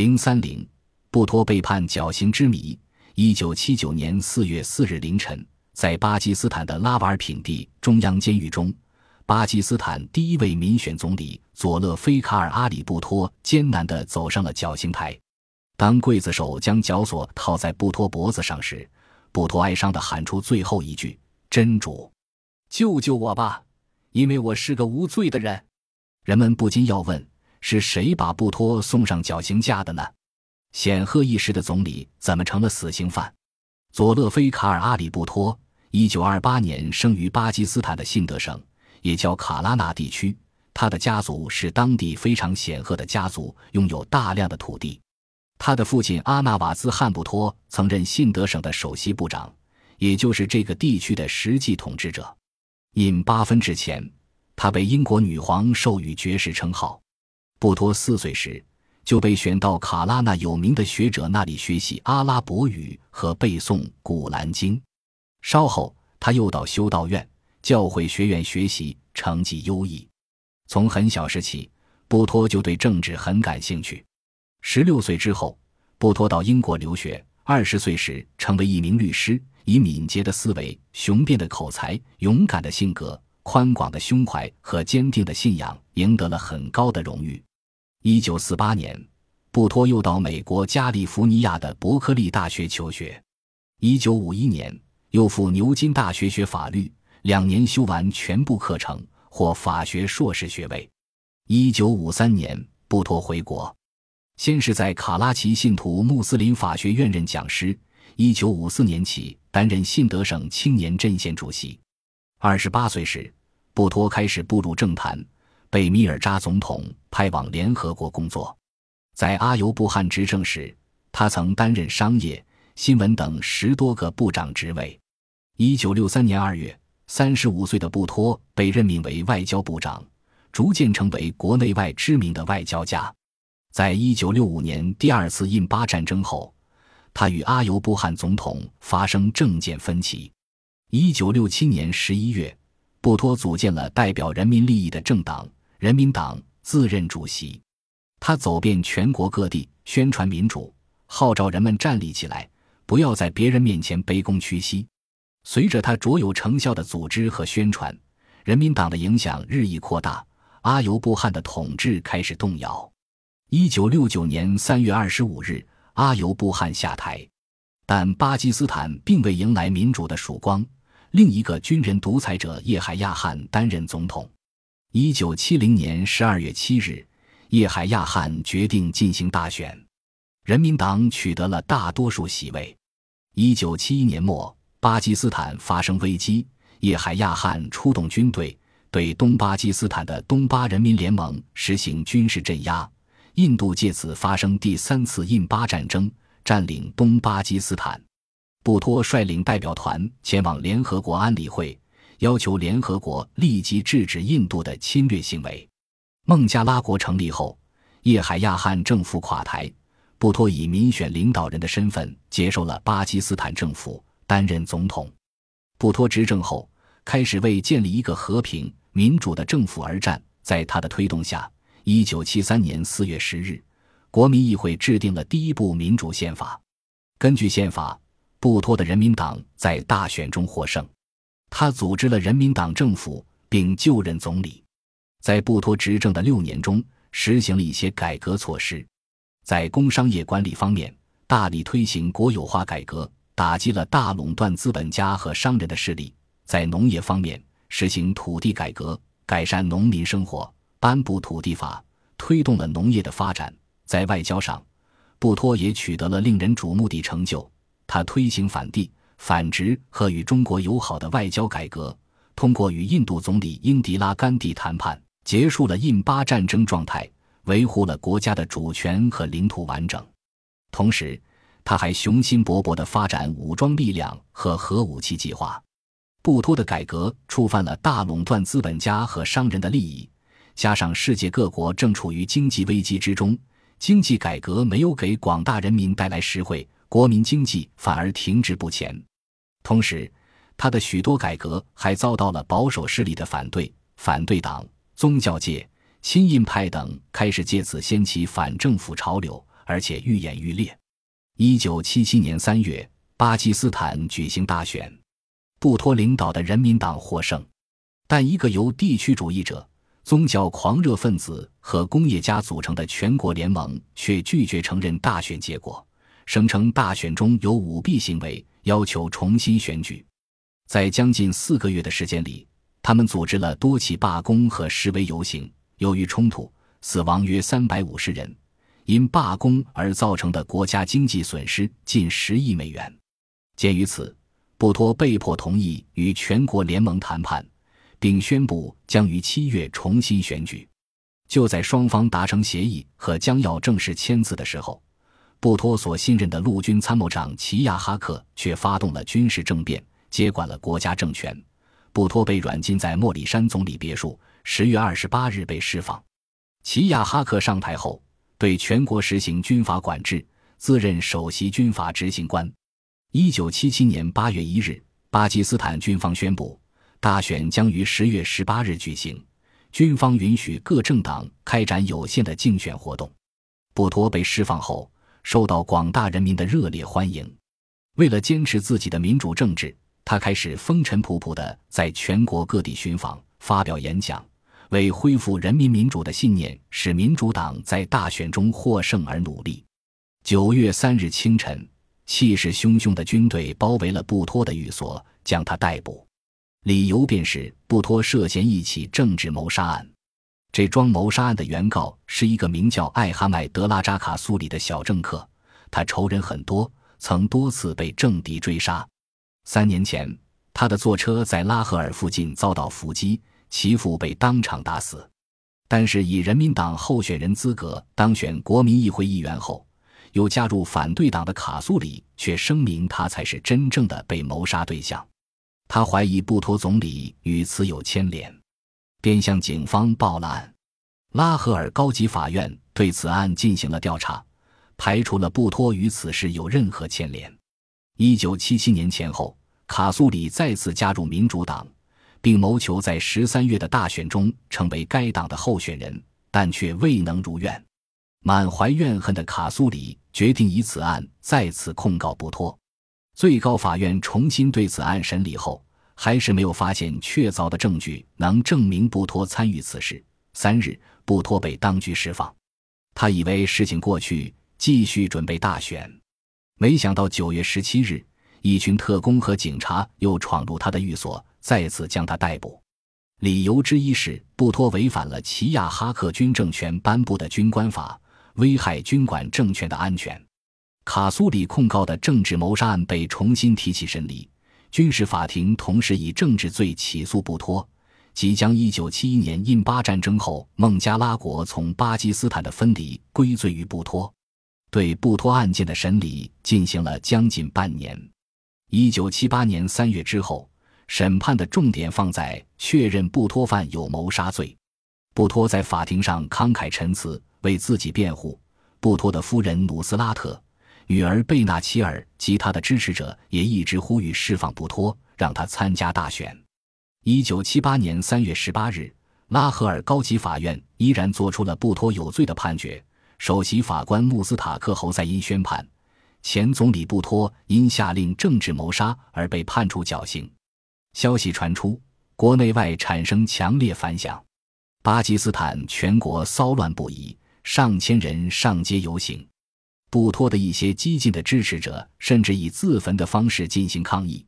零三零，布托被判绞刑之谜。一九七九年四月四日凌晨，在巴基斯坦的拉瓦尔品第中央监狱中，巴基斯坦第一位民选总理佐勒菲卡尔·阿里·布托艰难地走上了绞刑台。当刽子手将绞索套在布托脖子上时，布托哀伤地喊出最后一句：“真主，救救我吧，因为我是个无罪的人。”人们不禁要问。是谁把布托送上绞刑架的呢？显赫一时的总理怎么成了死刑犯？佐勒菲卡尔·阿里·布托，一九二八年生于巴基斯坦的信德省，也叫卡拉纳地区。他的家族是当地非常显赫的家族，拥有大量的土地。他的父亲阿纳瓦兹汉布托曾任信德省的首席部长，也就是这个地区的实际统治者。印巴分之前，他被英国女皇授予爵士称号。布托四岁时就被选到卡拉纳有名的学者那里学习阿拉伯语和背诵《古兰经》。稍后，他又到修道院、教会学院学习，成绩优异。从很小时起，布托就对政治很感兴趣。十六岁之后，布托到英国留学。二十岁时，成为一名律师，以敏捷的思维、雄辩的口才、勇敢的性格、宽广的胸怀和坚定的信仰，赢得了很高的荣誉。一九四八年，布托又到美国加利福尼亚的伯克利大学求学。一九五一年，又赴牛津大学学法律，两年修完全部课程，获法学硕士学位。一九五三年，布托回国，先是在卡拉奇信徒穆斯林法学院任讲师。一九五四年起，担任信德省青年阵线主席。二十八岁时，布托开始步入政坛。被米尔扎总统派往联合国工作，在阿尤布汗执政时，他曾担任商业、新闻等十多个部长职位。一九六三年二月，三十五岁的布托被任命为外交部长，逐渐成为国内外知名的外交家。在一九六五年第二次印巴战争后，他与阿尤布汗总统发生政见分歧。一九六七年十一月，布托组建了代表人民利益的政党。人民党自任主席，他走遍全国各地宣传民主，号召人们站立起来，不要在别人面前卑躬屈膝。随着他卓有成效的组织和宣传，人民党的影响日益扩大，阿尤布汗的统治开始动摇。一九六九年三月二十五日，阿尤布汗下台，但巴基斯坦并未迎来民主的曙光，另一个军人独裁者叶海亚汗担任总统。一九七零年十二月七日，叶海亚汗决定进行大选，人民党取得了大多数席位。一九七一年末，巴基斯坦发生危机，叶海亚汗出动军队，对东巴基斯坦的东巴人民联盟实行军事镇压。印度借此发生第三次印巴战争，占领东巴基斯坦。布托率领代表团前往联合国安理会。要求联合国立即制止印度的侵略行为。孟加拉国成立后，叶海亚汗政府垮台，布托以民选领导人的身份接受了巴基斯坦政府，担任总统。布托执政后，开始为建立一个和平民主的政府而战。在他的推动下，一九七三年四月十日，国民议会制定了第一部民主宪法。根据宪法，布托的人民党在大选中获胜。他组织了人民党政府，并就任总理。在布托执政的六年中，实行了一些改革措施。在工商业管理方面，大力推行国有化改革，打击了大垄断资本家和商人的势力。在农业方面，实行土地改革，改善农民生活，颁布土地法，推动了农业的发展。在外交上，布托也取得了令人瞩目的成就。他推行反帝。反殖和与中国友好的外交改革，通过与印度总理英迪拉甘地谈判，结束了印巴战争状态，维护了国家的主权和领土完整。同时，他还雄心勃勃地发展武装力量和核武器计划。布托的改革触犯了大垄断资本家和商人的利益，加上世界各国正处于经济危机之中，经济改革没有给广大人民带来实惠，国民经济反而停滞不前。同时，他的许多改革还遭到了保守势力的反对，反对党、宗教界、亲印派等开始借此掀起反政府潮流，而且愈演愈烈。一九七七年三月，巴基斯坦举行大选，布托领导的人民党获胜，但一个由地区主义者、宗教狂热分子和工业家组成的全国联盟却拒绝承认大选结果，声称大选中有舞弊行为，要求重新选举。在将近四个月的时间里，他们组织了多起罢工和示威游行。由于冲突，死亡约三百五十人，因罢工而造成的国家经济损失近十亿美元。鉴于此，布托被迫同意与全国联盟谈判，并宣布将于七月重新选举。就在双方达成协议和将要正式签字的时候，布托所信任的陆军参谋长齐亚哈克却发动了军事政变，接管了国家政权。布托被软禁在莫里山总理别墅。十月二十八日被释放。齐亚哈克上台后，对全国实行军阀管制，自任首席军阀执行官。一九七七年八月一日，巴基斯坦军方宣布，大选将于十月十八日举行。军方允许各政党开展有限的竞选活动。布托被释放后，受到广大人民的热烈欢迎。为了坚持自己的民主政治，他开始风尘仆仆地在全国各地巡访。发表演讲，为恢复人民民主的信念，使民主党在大选中获胜而努力。九月三日清晨，气势汹汹的军队包围了布托的寓所，将他逮捕，理由便是布托涉嫌一起政治谋杀案。这桩谋杀案的原告是一个名叫艾哈迈德拉扎卡苏里的小政客，他仇人很多，曾多次被政敌追杀。三年前，他的坐车在拉合尔附近遭到伏击。其父被当场打死，但是以人民党候选人资格当选国民议会议员后，又加入反对党的卡苏里却声明他才是真正的被谋杀对象。他怀疑布托总理与此有牵连，便向警方报了案。拉合尔高级法院对此案进行了调查，排除了布托与此事有任何牵连。一九七七年前后，卡苏里再次加入民主党。并谋求在十三月的大选中成为该党的候选人，但却未能如愿。满怀怨恨的卡苏里决定以此案再次控告布托。最高法院重新对此案审理后，还是没有发现确凿的证据能证明布托参与此事。三日，布托被当局释放。他以为事情过去，继续准备大选。没想到九月十七日，一群特工和警察又闯入他的寓所。再次将他逮捕，理由之一是布托违反了齐亚哈克军政权颁布的军官法，危害军管政权的安全。卡苏里控告的政治谋杀案被重新提起审理，军事法庭同时以政治罪起诉布托，即将1971年印巴战争后孟加拉国从巴基斯坦的分离归罪于布托。对布托案件的审理进行了将近半年。1978年3月之后。审判的重点放在确认布托犯有谋杀罪。布托在法庭上慷慨陈词，为自己辩护。布托的夫人努斯拉特、女儿贝纳齐尔及他的支持者也一直呼吁释放布托，让他参加大选。一九七八年三月十八日，拉合尔高级法院依然作出了布托有罪的判决。首席法官穆斯塔克侯赛因宣判，前总理布托因下令政治谋杀而被判处绞刑。消息传出，国内外产生强烈反响，巴基斯坦全国骚乱不已，上千人上街游行。布托的一些激进的支持者甚至以自焚的方式进行抗议。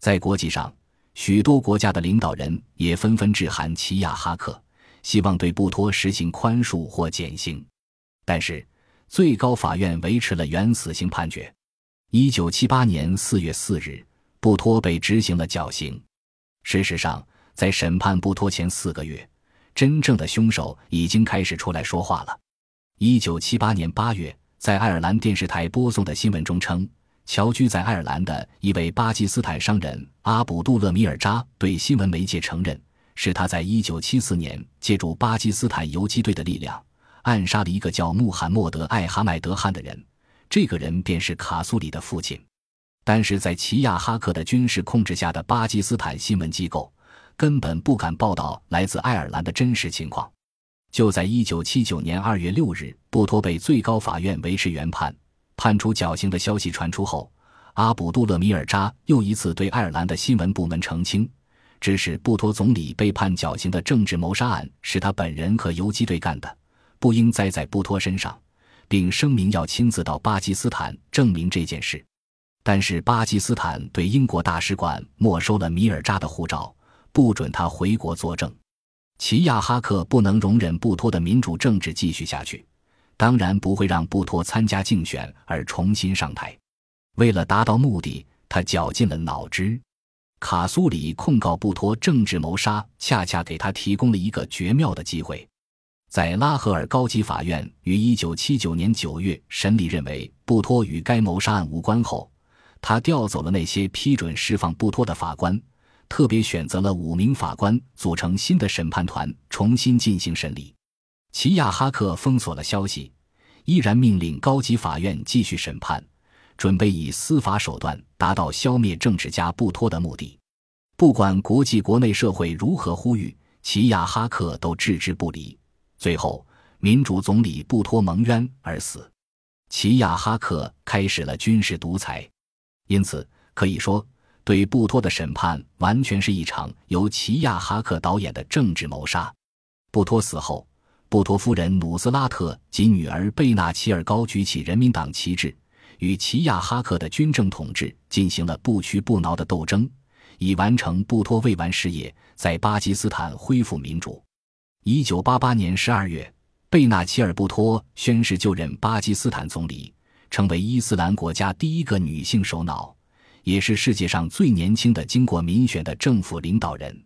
在国际上，许多国家的领导人也纷纷致函齐亚哈克，希望对布托实行宽恕或减刑。但是，最高法院维持了原死刑判决。一九七八年四月四日。布托被执行了绞刑。事实上，在审判布托前四个月，真正的凶手已经开始出来说话了。一九七八年八月，在爱尔兰电视台播送的新闻中称，侨居在爱尔兰的一位巴基斯坦商人阿卜杜勒米尔扎对新闻媒介承认，是他在一九七四年借助巴基斯坦游击队的力量，暗杀了一个叫穆罕默德·艾哈迈德汗的人。这个人便是卡苏里的父亲。但是在齐亚哈克的军事控制下的巴基斯坦新闻机构根本不敢报道来自爱尔兰的真实情况。就在一九七九年二月六日，布托被最高法院维持原判，判处绞刑的消息传出后，阿卜杜勒米尔扎又一次对爱尔兰的新闻部门澄清，指使布托总理被判绞刑的政治谋杀案是他本人和游击队干的，不应栽在布托身上，并声明要亲自到巴基斯坦证明这件事。但是巴基斯坦对英国大使馆没收了米尔扎的护照，不准他回国作证。齐亚哈克不能容忍布托的民主政治继续下去，当然不会让布托参加竞选而重新上台。为了达到目的，他绞尽了脑汁。卡苏里控告布托政治谋杀，恰恰给他提供了一个绝妙的机会。在拉合尔高级法院于1979年9月审理认为布托与该谋杀案无关后。他调走了那些批准释放布托的法官，特别选择了五名法官组成新的审判团，重新进行审理。齐亚哈克封锁了消息，依然命令高级法院继续审判，准备以司法手段达到消灭政治家布托的目的。不管国际国内社会如何呼吁，齐亚哈克都置之不理。最后，民主总理布托蒙冤而死。齐亚哈克开始了军事独裁。因此可以说，对布托的审判完全是一场由齐亚哈克导演的政治谋杀。布托死后，布托夫人努斯拉特及女儿贝纳齐尔高举起人民党旗帜，与齐亚哈克的军政统治进行了不屈不挠的斗争，以完成布托未完事业，在巴基斯坦恢复民主。一九八八年十二月，贝纳齐尔·布托宣誓就任巴基斯坦总理。成为伊斯兰国家第一个女性首脑，也是世界上最年轻的经过民选的政府领导人。